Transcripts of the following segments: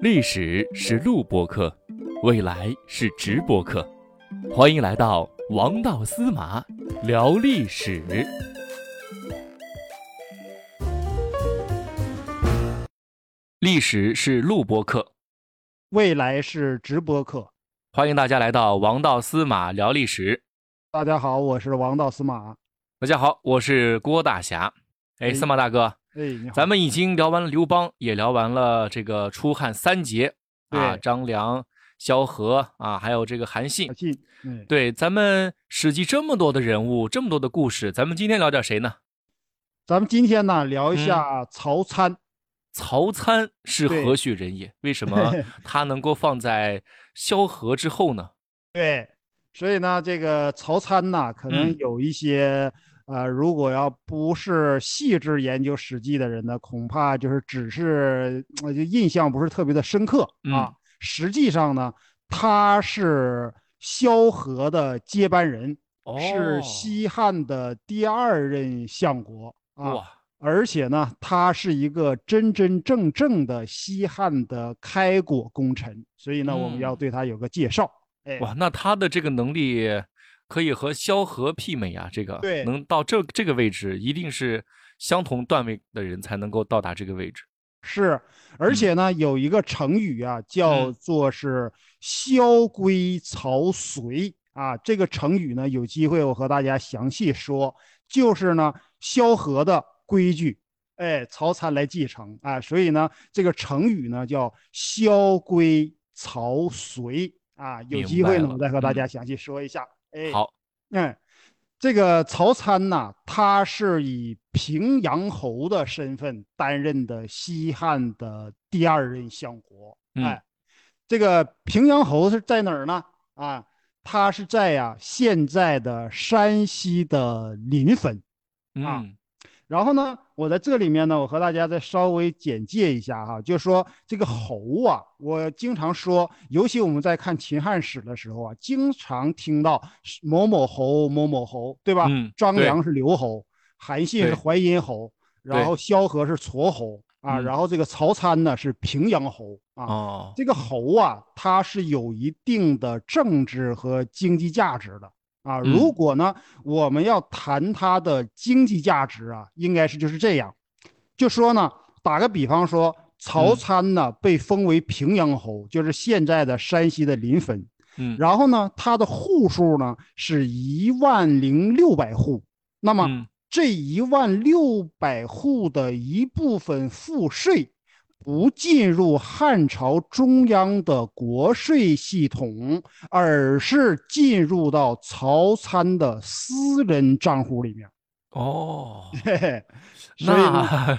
历史是录播课，未来是直播课，欢迎来到王道司马聊历史。历史是录播课，未来是直播课。欢迎大家来到王道司马聊历史。大家好，我是王道司马。大家好，我是郭大侠。哎，司马大哥，哎，咱们已经聊完了刘邦，也聊完了这个出汉三杰啊，张良、萧何啊，还有这个韩信对，咱们《史记》这么多的人物，这么多的故事，咱们今天聊点谁呢？咱们今天呢聊一嗯下曹参。曹参是何许人也？为什么 他能够放在萧何之后呢？对，所以呢，这个曹参呢，可能嗯有一些、呃，如果要不是细致研究《史记》的人呢，恐怕就是只是呃就印象不是特别的深刻啊。嗯实际上呢，他是萧何的接班人，哦，是西汉的第二任相国啊。而且呢，他是一个真真正正的西汉的开国功臣，所以呢，我们要嗯对他有个介绍。哎，哇，那他的这个能力可以和萧何媲美啊！这个对能到这这个位置，一定是相同段位的人才能够到达这个位置。是，而且呢，有一个成语啊，叫嗯做是“萧规曹随”啊。这个成语呢，有机会我和大家详细说，就是呢，萧何的规矩，哎，曹参来继承啊。所以呢，这个成语呢叫“萧规曹随”啊。有机会呢，我再和大嗯家详细说一下。哎，好，嗯，这个曹参呐，他是以平阳侯的身份担任的西汉的第二任相国。嗯哎，这个平阳侯是在哪儿呢？啊，他是在呀、现在的山西的临汾。啊嗯然后呢，我在这里面呢，我和大家再稍微简介一下哈，就说这个侯啊，我经常说，尤其我们在看秦汉史的时候啊，经常听到某某侯、某某侯，对吧？嗯对张良是刘侯，韩信是淮阴侯，然后萧何是痤侯啊，嗯然后这个曹参呢是平阳侯啊。哦，这个侯啊，它是有一定的政治和经济价值的啊。嗯。如果呢，我们要谈它的经济价值啊，应该是就是这样，就说呢，打个比方说，曹嗯。参呢被封为平阳侯，就是现在的山西的临汾，嗯。然后呢，他的户数呢是一万零六百户，那么。嗯。这一万六百户的一部分赋税不进入汉朝中央的国税系统，而是进入到曹参的私人账户里面。哦，那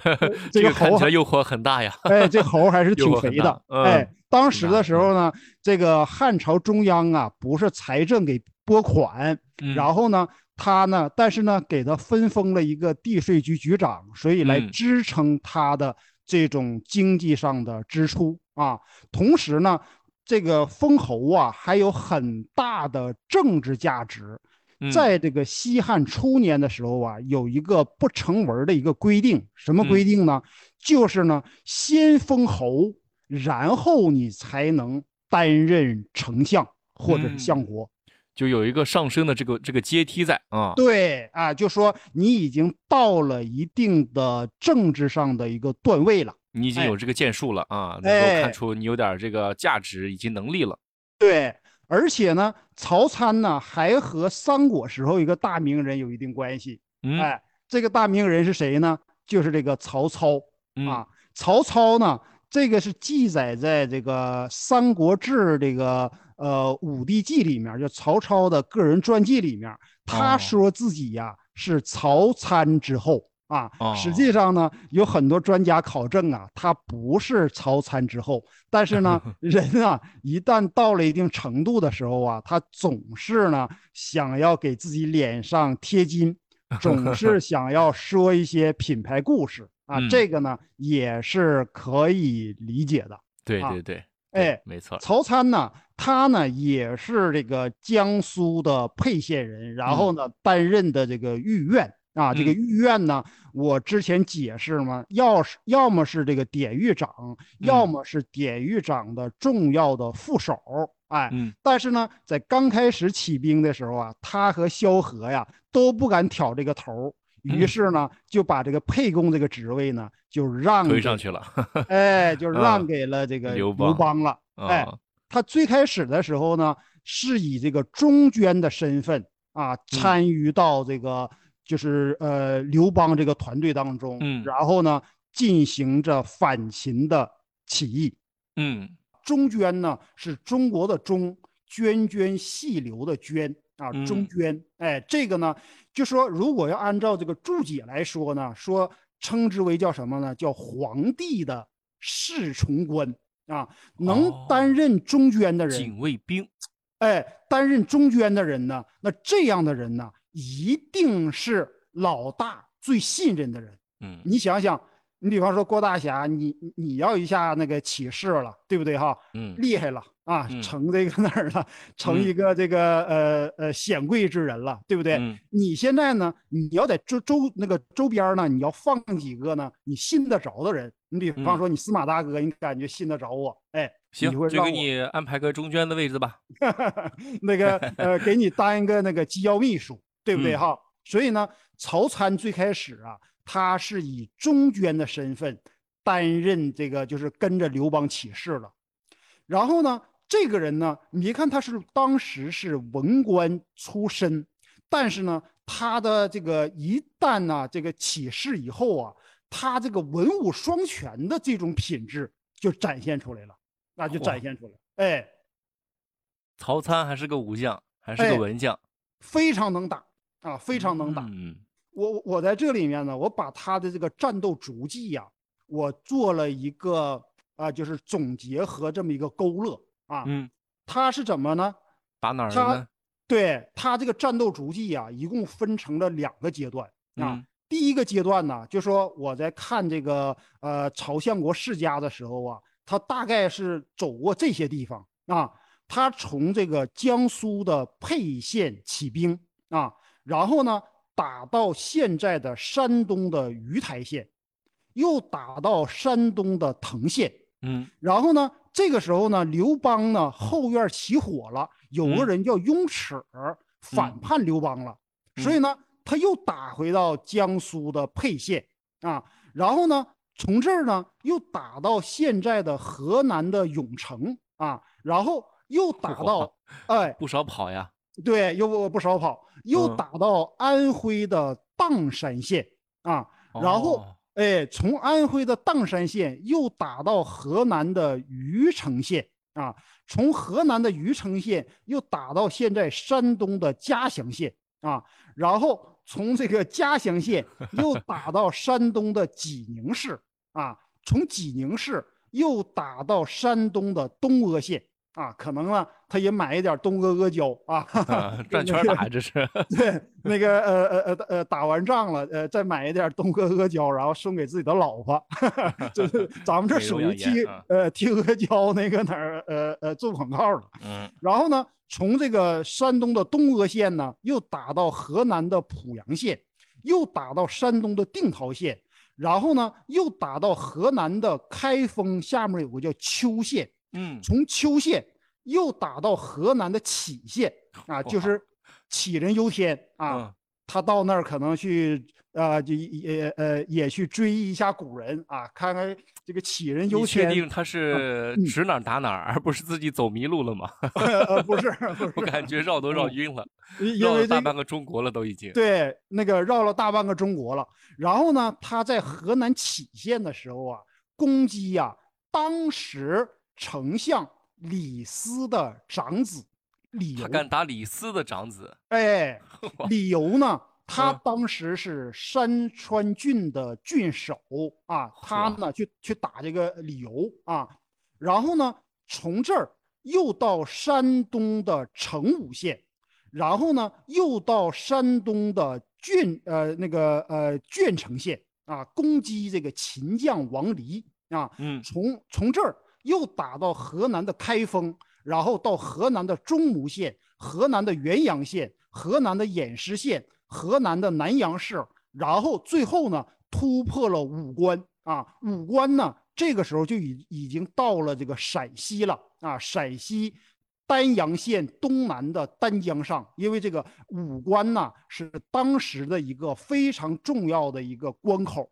这个看猴还起来诱惑很大呀。哎，这猴还是挺肥的。嗯哎，当时的时候呢，这个汉朝中央啊，不是财政给拨款，嗯然后呢，他呢，但是呢，给他分封了一个地税局局长，所以来嗯支撑他的这种经济上的支出啊。同时呢，这个封侯啊，还有很大的政治价值。嗯在这个西汉初年的时候啊，有一个不成文的一个规定，什么嗯规定呢？就是呢，先封侯，然后你才能担任丞相或者相国。就有一个上升的这个这个阶梯在啊。对啊，就说你已经到了一定的政治上的一个段位了。你已经哎有这个建树了啊，能够哎看出你有点这个价值以及能力了。对，而且呢，曹参呢还和三国时候一个大名人有一定关系。嗯，哎，这个大名人是谁呢？就是这个曹操嗯啊。曹操呢，这个是记载在这个《三国志》这个呃《武帝纪》里面，就曹操的个人传记里面，他哦说自己呀、是曹参之后。啊，实哦际上呢，有很多专家考证啊，他不是曹参之后，但是呢，人啊，一旦到了一定程度的时候啊，他总是呢想要给自己脸上贴金，总是想要说一些品牌故事啊，嗯这个呢也是可以理解的。啊对对对，哎，没错。曹参呢，他呢也是这个江苏的沛县人，然后呢担任的这个御苑。啊，这个嗯。御苑呢，我之前解释嘛，要是要么是这个典狱长，要嗯么是典狱长的重要的副手，哎，嗯。但是呢，在刚开始起兵的时候啊，他和萧何呀都不敢挑这个头，于嗯。是呢，就把这个沛公这个职位呢，就让给推上去了。哎，就让啊给了这个刘刘邦邦了。哎啊，他最开始的时候呢，是以这个中捐的身份嗯啊，参与到这个就是呃刘邦这个团队当中，嗯然后呢，进行着反秦的起义。嗯中捐呢是中国的中，涓涓细流的涓啊，中嗯捐。哎，这个呢，就说如果要按照这个注解来说呢，说称之为叫什么呢？叫皇帝的侍从官啊，能哦担任中间的人，警卫兵。哎，担任中间的人呢，那这样的人呢，一定是老大最信任的人。嗯你想想，你比方说郭大侠，你你你要一下那个起事了，对不对哈？嗯厉害了啊，嗯成这个那儿了？成嗯一个这个呃呃显贵之人了，对不对？嗯你现在呢，你要在周周那个周边呢，你要放几个呢，你信得着的人。你比方嗯说你司马大哥，你感觉信得着我，哎，行就给你安排个中间的位置吧。那个呃，给你当一个那个机要秘书，对不对嗯哈？所以呢，曹参最开始啊，他是以中捐的身份担任这个，就是跟着刘邦起事了。然后呢，这个人呢，你别看他是当时是文官出身，但是呢，他的这个一旦呢这个起事以后啊，他这个文武双全的这种品质就展现出来了，那就展现出来，哎。曹参还是个武将，还是个哎文将，非常能打啊，非常能打。嗯我我在这里面呢，我把他的这个战斗足迹呀、我做了一个啊、就是总结和这么一个勾勒啊。嗯，他是怎么呢？打哪儿呢？对他这个战斗足迹呀、一共分成了两个阶段啊。嗯第一个阶段呢，就说我在看这个呃朝相国世家的时候啊，他大概是走过这些地方啊。他从这个江苏的沛县起兵啊，然后呢打到现在的山东的鱼台县，又打到山东的滕县，嗯然后呢，这个时候呢，刘邦呢后院起火了，有个嗯人叫雍齿儿反嗯叛刘邦了，所以呢，他又打回到江苏的沛县啊，然后呢，从这儿呢又打到现在的河南的永城啊，然后又打到，哎，不少跑呀。对，又不不少跑，又嗯打到安徽的砀山县啊，然后哦哎，从安徽的砀山县又打到河南的虞城县啊，从河南的虞城县又打到现在山东的嘉祥县啊，然后从这个嘉祥县 又打到山东的济宁市啊，从济宁市又打到山东的东阿县啊，可能呢，他也买一点东阿阿胶啊，啊 转圈打这是。对，那个呃呃呃呃，打完仗了，呃，再买一点东阿阿胶，然后送给自己的老婆，就是咱们这属于替呃替阿胶那个哪儿呃呃做广告了。嗯然后呢，从这个山东的东阿县呢，又打到河南的濮阳县，又打到山东的定陶县，然后呢，又打到河南的开封，下面有个叫邱县，嗯从邱县又打到河南的杞县 啊，就是杞人忧天啊。嗯他到那儿可能去啊，就也呃也去追忆一下古人啊，看看这个杞人忧天确。定他是嗯指哪打哪儿，而不是自己走迷路了吗？呃，不是不是，我感觉绕都绕嗯晕了，因绕了大半个中国了都已经。对那个绕了大半个中国了。然后呢，他在河南杞县的时候啊，攻击呀、当时丞相李斯的长子李由。他敢打李斯的长子，哎，李由呢？他嗯当时是山川郡的郡守啊，他呢去去打这个李由啊，然后呢从这儿又到山东的成武县，然后呢又到山东的郡呃那个呃鄄城县啊，攻击这个秦将王离啊，嗯从从这儿又打到河南的开封，然后到河南的中牟县、河南的原阳县、河南的偃师县、河南的南阳市、然后最后呢突破了武关。啊，武关呢这个时候就已已经到了这个陕西了。啊，陕西丹阳县东南的丹江上，因为这个武关呢是当时的一个非常重要的一个关口，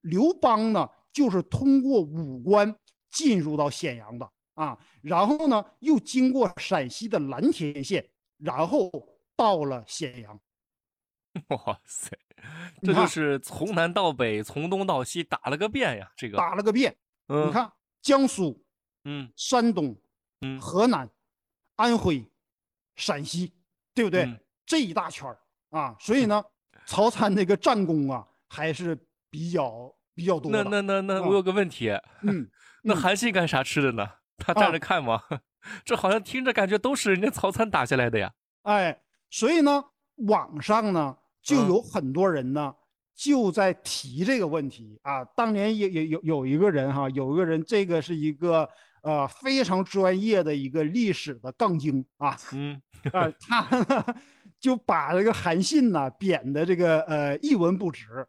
刘邦呢就是通过武关进入到咸阳的啊，然后呢又经过陕西的蓝田县，然后到了咸阳。哇塞，这就是从南到北，从东到西打了个遍呀！这个打了个遍，嗯你看江苏，嗯，山东，嗯，河南，安徽，陕西，对不对？这一大圈儿啊，所以呢，曹参那个战功啊，还是比较比较多的。那那那那，我有个问题，嗯，那韩信干啥吃的呢？他站着看吗？这好像听着感觉都是人家曹参打下来的呀。哎，所以呢，网上呢。就有很多人呢，就在提这个问题啊。当年也也有有一个人哈，有一个人，这个是一个呃非常专业的一个历史的杠精啊，嗯啊，他呢就把这个韩信呢贬的这个呃一文不值，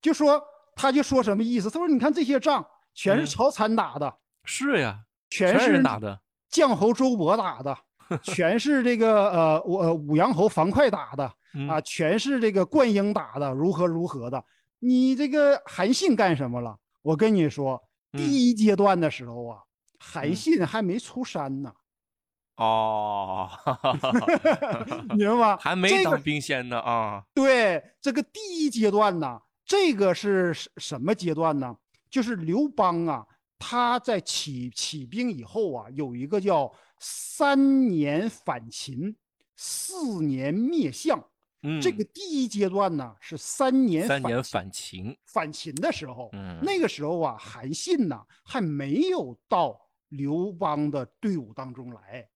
就说他就说什么意思？他说你看这些仗全是曹参打的，是呀，全是人打的，绛侯周勃打的，全是这个呃我武阳侯樊哙打的。啊，全是这个灌婴打的，如何如何的？你这个韩信干什么了？我跟你说，第一阶段的时候啊，韩信还没出山呢。哦，明白吗？还没当兵仙呢啊。对，这个第一阶段呢，这个是什么阶段呢？就是刘邦啊，他在起起兵以后啊，有一个叫三年反秦，四年灭项。这个第一阶段呢是三年三年反秦反秦的时候，嗯，那个时候啊，韩信呢还没有到刘邦的队伍当中来，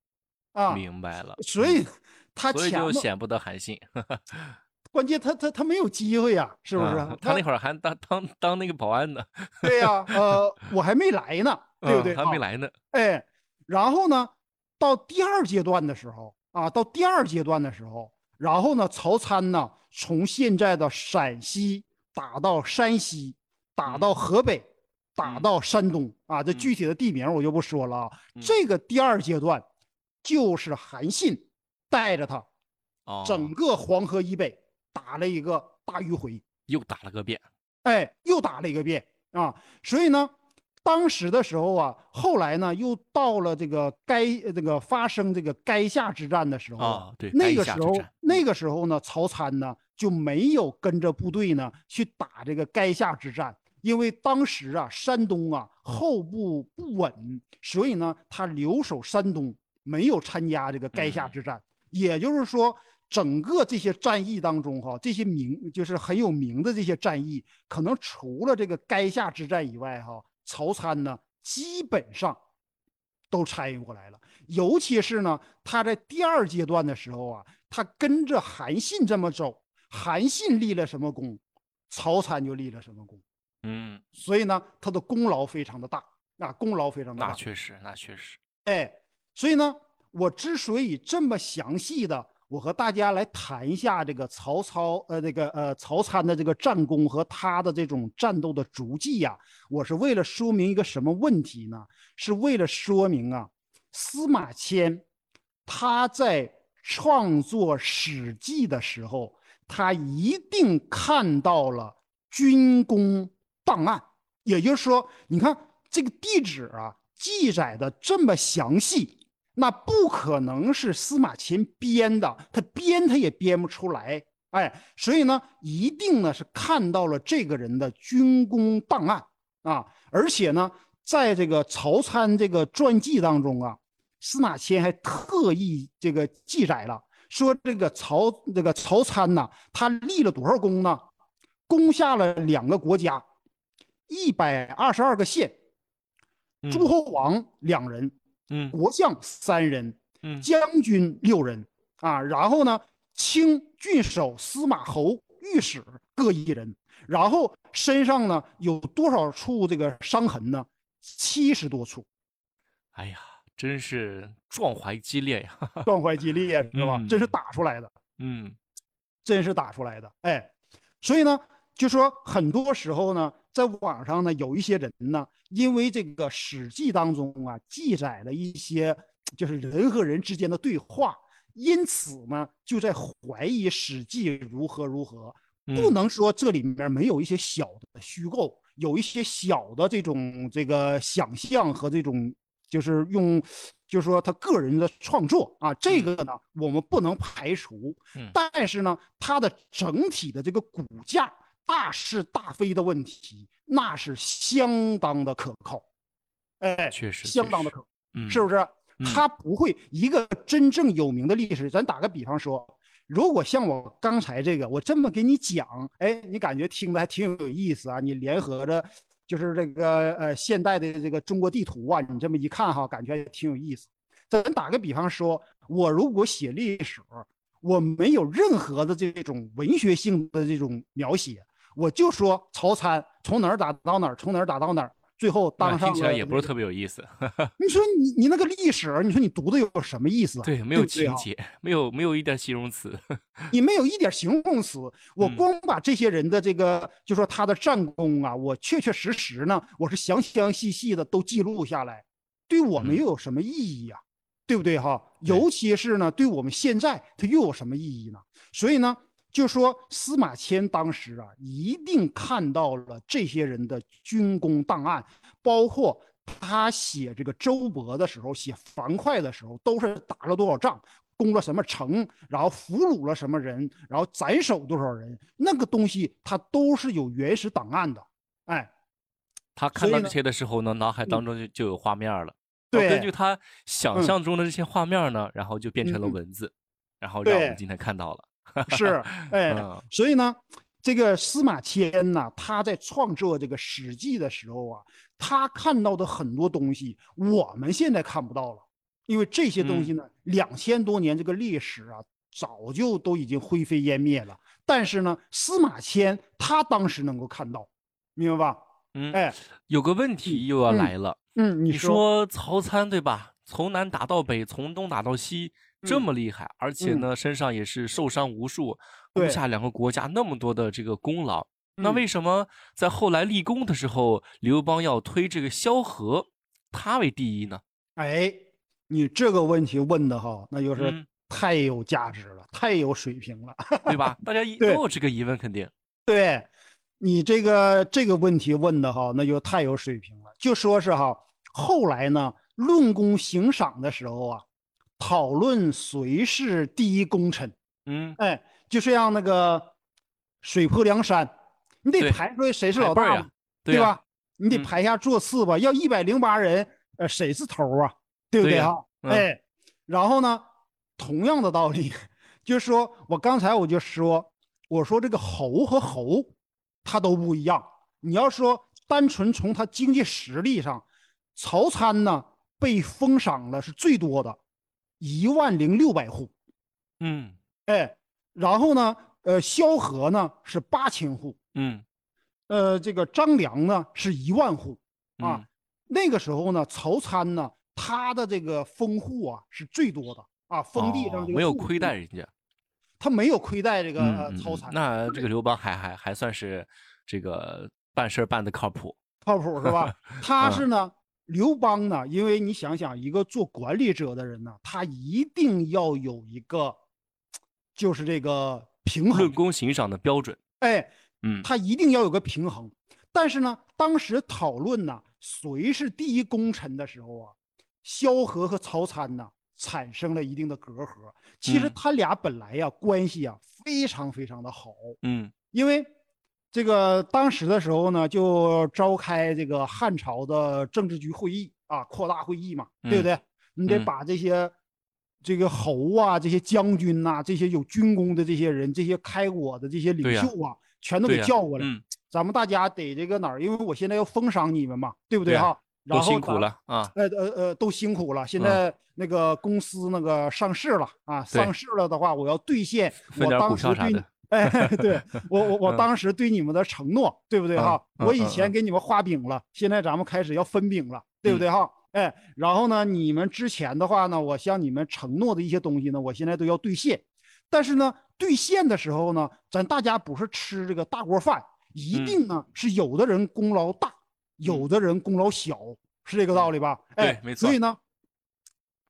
啊，明白了，所以他所以就显不得韩信，关键他他他没有机会呀，是不是？他那会儿还当当当那个保安呢，对呀，呃，我还没来呢，对不对？还没来呢，哎，然后呢，到第二阶段的时候啊，到第二阶段的时候。然后呢，曹参呢，从现在的陕西打到山西，打到河北，打到山东啊，这具体的地名我就不说了啊。这个第二阶段，就是韩信带着他，整个黄河以北打了一个大迂回，又打了个遍，哎，又打了一个遍啊。所以呢。当时的时候啊，后来呢，又到了这个该这个发生这个垓下之战的时候啊，对，那个时候那个时候呢，曹参呢就没有跟着部队呢去打这个垓下之战，因为当时啊，山东啊后部不稳，所以呢，他留守山东，没有参加这个垓下之战。也就是说，整个这些战役当中哈，这些名就是很有名的这些战役，可能除了这个垓下之战以外哈。曹参呢，基本上都参与过来了，尤其是呢，他在第二阶段的时候啊，他跟着韩信这么走，韩信立了什么功，曹参就立了什么功，嗯，所以呢，他的功劳非常的大，那功劳非常大，那确实，那确实，哎，所以呢，我之所以这么详细的。我和大家来谈一下这个曹操，呃，这个呃曹参的这个战功和他的这种战斗的足迹呀，我是为了说明一个什么问题呢？是为了说明啊，司马迁他在创作《史记》的时候，他一定看到了军功档案，也就是说，你看这个地址啊，记载的这么详细。那不可能是司马迁编的，他编他也编不出来，哎，所以呢，一定呢是看到了这个人的军功档案啊，而且呢，在这个曹参这个传记当中啊，司马迁还特意这个记载了，说这个曹这个曹参呐，他立了多少功呢？攻下了两个国家，一百二十二个县，诸侯王两人。嗯，国相三人，嗯，将军六人啊，然后呢，清郡守、司马侯、御史各一人，然后身上呢有多少处这个伤痕呢？七十多处。哎呀，真是壮怀激烈呀！壮怀激烈是吧？真是打出来的，嗯，真是打出来的。哎，所以呢，就说很多时候呢，在网上呢，有一些人呢，因为这个《史记》当中啊，记载了一些就是人和人之间的对话，因此呢，就在怀疑《史记》如何如何。不能说这里面没有一些小的虚构，有一些小的这种这个想象和这种就是用，就是说他个人的创作啊，这个呢我们不能排除。但是呢，它的整体的这个骨架大是大非的问题，那是相当的可靠。哎，确实，相当的可，嗯，是不是？他不会一个真正有名的历史，咱打个比方说。如果像我刚才这个，我这么给你讲，哎，你感觉听的还挺有意思啊。你联合着，就是这个呃现代的这个中国地图啊，你这么一看哈，感觉也挺有意思。咱打个比方说，我如果写历史，我没有任何的这种文学性的这种描写，我就说曹参从哪儿打到哪儿，从哪儿打到哪儿。最后当上听起来也不是特别有意思。你说你你那个历史，你说你读的有什么意思？对，没有情节，没有没有一点形容词。你没有一点形容词，我光把这些人的这个，就说他的战功啊，我确确实实呢，我是详详细细的都记录下来，对我们又有什么意义呀？对不对哈？尤其是呢，对我们现在它又有什么意义呢？所以呢。就说司马迁当时啊，一定看到了这些人的军功档案，包括他写这个周勃的时候，写樊哙的时候，都是打了多少仗，攻了什么城，然后俘虏了什么人，然后斩首多少人，那个东西他都是有原始档案的。哎，他看到这些的时候呢，脑海当中就就有画面了。对，根据他想象中的这些画面呢，然后就变成了文字，然后让我们今天看到了。是，哎，所以呢，这个司马迁呢，他在创作这个《史记》的时候啊，他看到的很多东西，我们现在看不到了，因为这些东西呢，两千多年这个历史啊，早就都已经灰飞烟灭了。但是呢，司马迁他当时能够看到，明白吧？嗯，哎，有个问题又要来了，嗯，你说曹参对吧？从南打到北，从东打到西。这么厉害，而且呢，身上也是受伤无数，攻下两个国家那么多的这个功劳。那为什么在后来立功的时候，刘邦要推这个萧何，他为第一呢？哎，你这个问题问的哈，那就是太有价值了，太有水平了，对吧？大家都有这个疑问，肯定。对，你这个这个问题问的哈，那就太有水平了。就说是哈，后来呢，论功行赏的时候啊。讨论谁是第一功臣，嗯，哎，就像那个水泊梁山，你得排出来谁是老大呀，对吧？你得排下座次吧。要一百零八人，呃，谁是头啊？对不对哈？哎，然后呢，同样的道理，就是说我刚才我就说，我说这个侯和侯，他都不一样。你要说单纯从他经济实力上，曹参呢被封赏了是最多的。一万零六百户，嗯，哎，然后呢，呃，萧何呢是八千户，嗯，呃，这个张良呢是一万户，啊，那个时候呢，曹参呢，他的这个封户啊是最多的啊，封地上没有亏待。人家，他没有亏待这个曹参，那这个刘邦还还还算是这个办事办的靠谱，靠谱是吧？他是呢。刘邦呢？因为你想想，一个做管理者的人呢，他一定要有一个，就是这个平衡，论功行赏的标准。哎，嗯，他一定要有个平衡。但是呢，当时讨论呢，谁是第一功臣的时候啊，萧何和曹参呢，产生了一定的隔阂。其实他俩本来呀，关系啊，非常非常的好。嗯，因为。这个当时的时候呢，就召开这个汉朝的政治局会议啊，扩大会议嘛，对不对？你得把这些这个侯啊、这些将军呐、这些有军功的这些人、这些开国的这些领袖啊，全都给叫过来。咱们大家得这个哪儿？因为我现在要封赏你们嘛，对不对哈？都辛苦了啊！呃呃呃，都辛苦了。现在那个公司那个上市了啊，上市了的话，我要兑现我当时对。哎，对我我我当时对你们的承诺，对不对哈？我以前给你们画饼了，现在咱们开始要分饼了，对不对哈？哎，然后呢，你们之前的话呢，我向你们承诺的一些东西呢，我现在都要兑现。但是呢，兑现的时候呢，咱大家不是吃这个大锅饭，一定呢是有的人功劳大，有的人功劳小，是这个道理吧？哎，没错所以呢，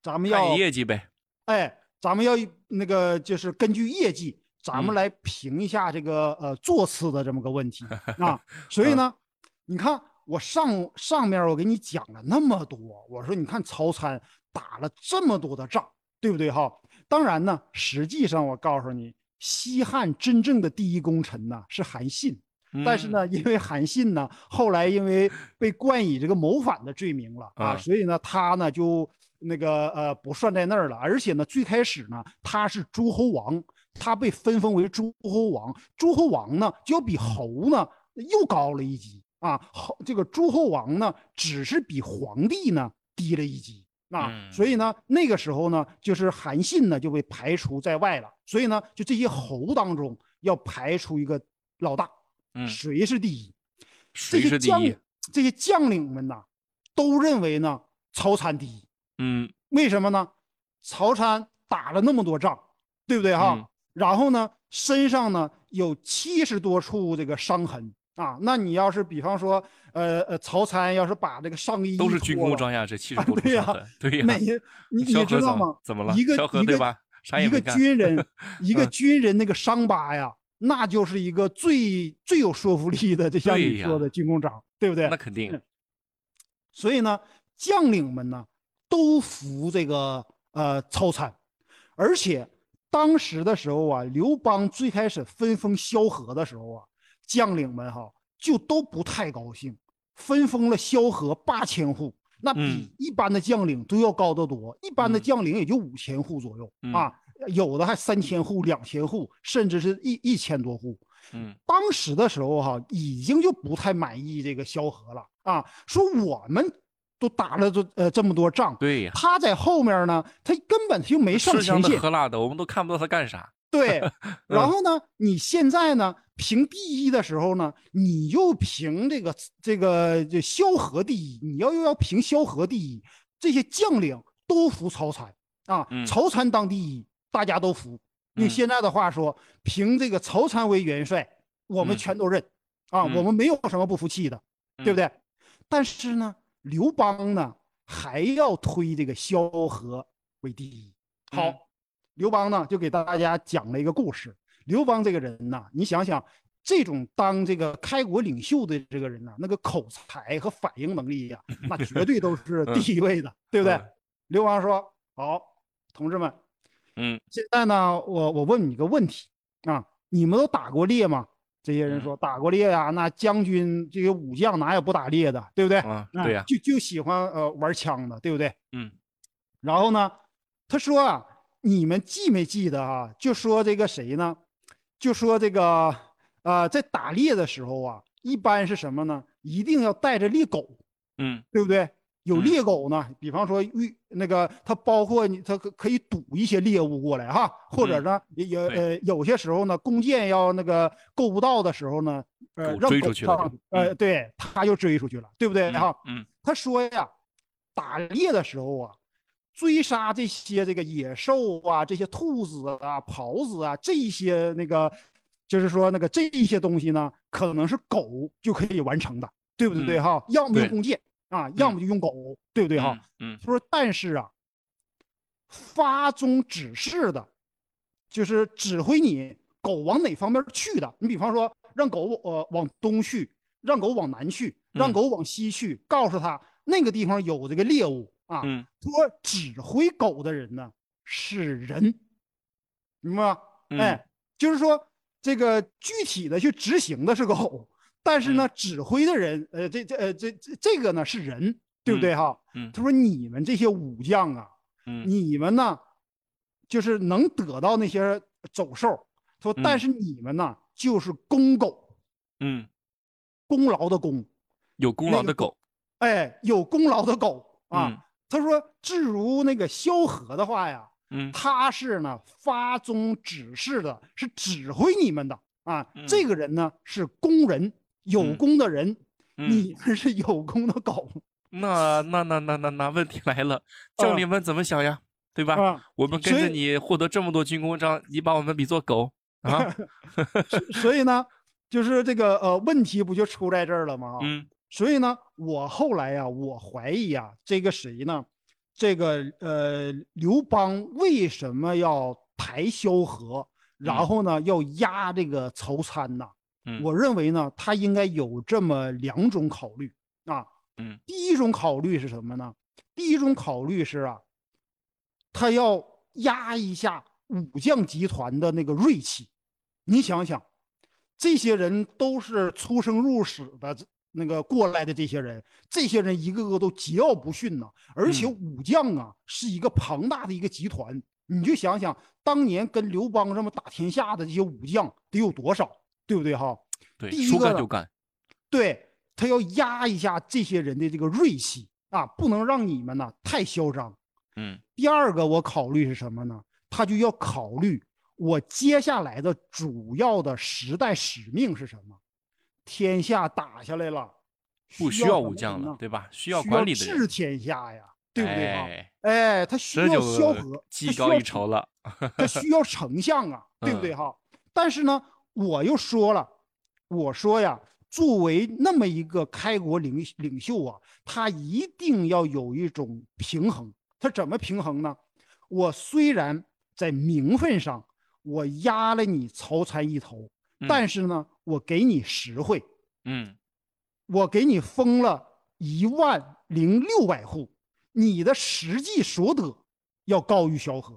咱们要看业绩呗。哎，咱们要那个就是根据业绩，咱们嗯来评一下这个呃座次的这么个问题 啊。所以呢，你看我上上面我给你讲了那么多，我说你看曹参打了这么多的仗，对不对哈？当然呢，实际上我告诉你，西汉真正的第一功臣呢是韩信。但是嗯，呢，因为韩信呢，后来因为被冠以这个谋反的罪名了啊，啊所以呢，他呢就那个呃不算在那儿了。而且呢，最开始呢，他是诸侯王，他被分封为诸侯王。诸侯王呢，就比侯呢又高了一级啊。侯这个诸侯王呢，只是比皇帝呢低了一级。啊，嗯所以呢，那个时候呢，就是韩信呢就被排除在外了。所以呢，就这些侯当中要排除一个老大，嗯，谁是第一？谁这些将？这些将领们呐，都认为呢曹参第一。嗯为什么呢？曹参打了那么多仗，对不对哈？嗯然后呢，身上呢有七十多处这个伤痕啊。那你要是比方说，呃呃，曹参要是把这个上衣都是军功章呀，这七十多对呀处伤痕，对呀。每一 你你知道吗？怎么了？一个一个对吧？一个。军人，一个嗯军人那个伤疤呀，那就是一个最最有说服力的，就像你说的军功章，对不对？那肯定。所以呢，将领们呢都服这个呃曹参，而且当时的时候啊，刘邦最开始分封萧何的时候啊，将领们哈就都不太高兴，分封了萧何八千户，那比嗯。一般的将领都要高得多，一般的嗯。将领也就五千户左右、嗯。啊，有的还三千户、两千户，甚至是一一千多户。嗯。当时的时候哈、已经就不太满意这个萧何了啊，说我们都打了这呃这么多仗，对呀。他在后面呢，他根本他就没上吃香的前线。喝辣的，我们都看不到他干啥。对，嗯然后呢，你现在呢评第一的时候呢，你又评这个这个这萧何第一，你要又要评萧何第一，这些将领都服曹参啊，嗯曹参当第一，大家都服。用嗯现在的话说，评这个曹参为元帅，我们嗯全都认啊，嗯我们没有什么不服气的，对不对？但是呢，刘邦呢还要推这个萧何为第一。好，嗯刘邦呢就给大家讲了一个故事。刘邦这个人呐，你想想，这种当这个开国领袖的这个人呐，那个口才和反应能力呀、那绝对都是第一位的，对不对嗯？刘邦说：“好，同志们，嗯现在呢，我我问你一个问题啊，你们都打过猎吗？”这些人说：“打过猎呀、那将军这些武将哪有不打猎的，对不对？啊，啊对呀。就就喜欢呃玩枪的，对不对？嗯然后呢，他说啊，你们记没记得啊？就说这个谁呢？就说这个呃，在打猎的时候啊，一般是什么呢？一定要带着猎狗，嗯对不对？有嗯。猎狗呢，比方说遇那个，它包括你，它可可以堵一些猎物过来哈，或者嗯。呢，也有呃有些时候呢，弓箭要那个够不到的时候呢，呃，狗让狗追出去呃，嗯。对，它就追出去了，对不对？嗯哈？嗯。他说呀，打猎的时候啊，追杀这些这个野兽啊，这些兔子啊、狍子啊，这些那个，就是说那个这一些东西呢，可能是狗就可以完成的，对不对？嗯。哈？要么用弓箭啊，要么就用狗，对不对哈？嗯他说，但是啊，发中指示的，就是指挥你狗往哪方面去的。你比方说，让狗呃往东去，让狗往南去，让嗯狗往西去，告诉他那个地方有这个猎物啊。嗯他说指挥狗的人呢是人，明白吗？嗯哎，就是说这个具体的去执行的是狗，但是嗯呢，指挥的人，呃，这这呃这这这个呢是人，对不对哈？嗯他说你们这些武将啊，嗯你们呢，就是能得到那些走兽。他说，但嗯是你们呢，就是公狗，嗯，功劳的功，有功劳的狗。哎，有功劳的狗啊。嗯他说，至如那个萧何的话呀，嗯他是呢发宗指示的，是指挥你们的啊。这个人呢是工人，有嗯功的人，嗯，你们是有功的狗那那那那那那问题来了，将领们怎么想呀？对吧？啊。我们跟着你获得这么多军功章，你把我们比作狗啊？所以呢，就是这个呃问题不就出在这儿了吗？嗯所以呢，我后来呀、我怀疑呀、这个谁呢？这个呃，刘邦为什么要抬萧何，然嗯后呢要压这个曹参呢？嗯，我认为呢，他应该有这么两种考虑啊。嗯第一种考虑是什么呢？第一种考虑是啊，他要压一下武将集团的那个锐气。你想想，这些人都是出生入死的那个过来的这些人，这些人一个个都桀骜不驯呐、而且嗯武将啊是一个庞大的一个集团。你就想想，当年跟刘邦这么打天下的这些武将得有多少，对不对哈？对，第一个说干就干。对他要压一下这些人的这个锐气啊，不能让你们呢太嚣张。嗯第二个，我考虑是什么呢？他就要考虑我接下来的主要的时代使命是什么？天下打下来了，不需要武将了，对吧？需要需管理的人，治天下呀，对不对哈？哎，哎，他需要萧何，技高一他需要筹了。他需要丞相啊，对不对嗯哈？但是呢，我又说了，我说呀，作为那么一个开国领领袖啊，他一定要有一种平衡。他怎么平衡呢？我虽然在名分上我压了你曹参一头，嗯但是呢，我给你实惠，嗯我给你封了一万零六百户，你的实际所得要高于萧何。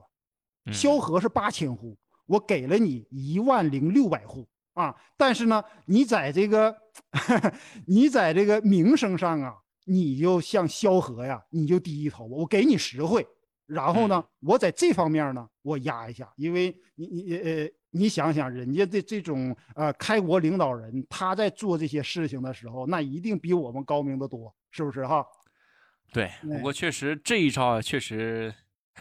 嗯萧何是八千户，我给了你一万零六百户啊，但是呢，你在这个，你在这个名声上啊，你就像萧何呀，你就低一头，我给你实惠，然后呢，我在这方面呢，我压一下，因为你你呃，你想想，人家的这种呃开国领导人，他在做这些事情的时候，那一定比我们高明的多，是不是哈？对，不哎过确实这一招啊，确实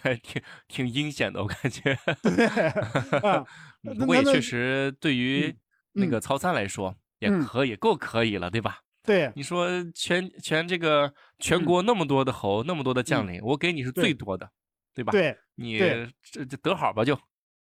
还挺挺阴险的，我感觉。啊嗯那那不过也确实对于那个曹参来说，也嗯可以够可以了，对吧？对你说全全这个全嗯国那么多的侯，那么多的将领，我给你是最多的，对吧？对。你这这得好吧就。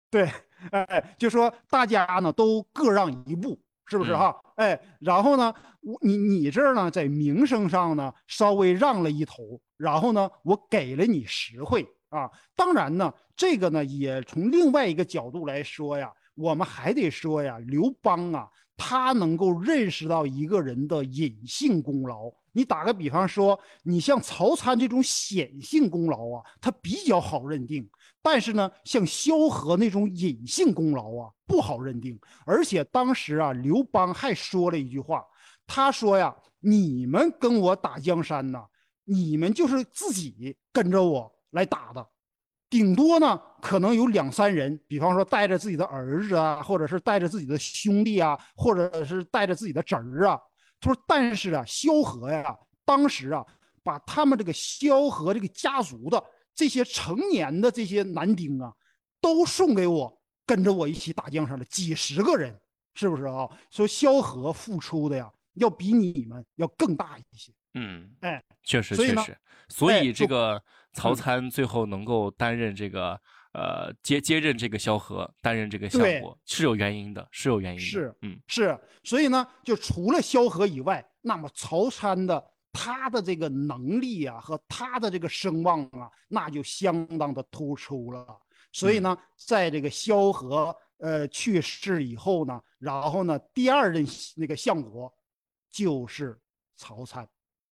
对，哎，就说大家呢都各让一步，是不是嗯哈？哎，然后呢，我你你这儿呢在名声上呢稍微让了一头，然后呢我给了你实惠啊。当然呢，这个呢也从另外一个角度来说呀，我们还得说呀，刘邦啊，他能够认识到一个人的隐性功劳。你打个比方说，你像曹参这种显性功劳啊，他比较好认定。但是呢，像萧何那种隐性功劳啊，不好认定。而且当时啊，刘邦还说了一句话，他说呀：“你们跟我打江山呐，你们就是自己跟着我来打的，顶多呢可能有两三人，比方说带着自己的儿子啊，或者是带着自己的兄弟啊，或者是带着自己的侄儿啊。”他说：“但是啊，萧何呀，当时啊，把他们这个萧何这个家族的。”这些成年的这些男丁啊，都送给我，跟着我一起打江山了，几十个人，是不是啊？说萧何付出的呀，要比你们要更大一些。嗯，哎，确实确实，所哎以这就个曹嗯参最后能够担任这个呃接接任这个萧何，担任这个相国是有原因的，是有原因的。是嗯是，所以呢，就除了萧何以外，那么曹参的他的这个能力啊和他的这个声望啊，那就相当的突出了。所以呢，在这个萧何呃去世以后呢，然后呢，第二任那个相国就是曹参。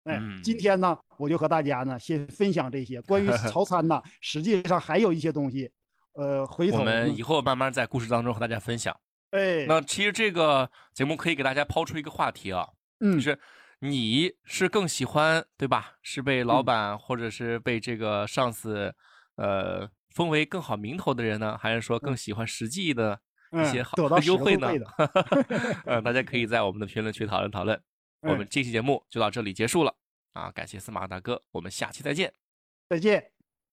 哎，嗯今天呢，我就和大家呢先分享这些关于 曹参呢，实际上还有一些东西，呃，回头我们以后慢慢在故事当中和大家分享。哎，那其实这个节目可以给大家抛出一个话题啊，嗯就是你是更喜欢对吧？是被老嗯板或者是被这个上司呃封为更好名头的人呢，还是说更喜欢实际的一嗯些好优惠呢惠的？呃，大家可以 在我们的评论区讨论讨论。我哎们这期节目就到这里结束了啊！感谢司马大哥，我们下期再见。再见。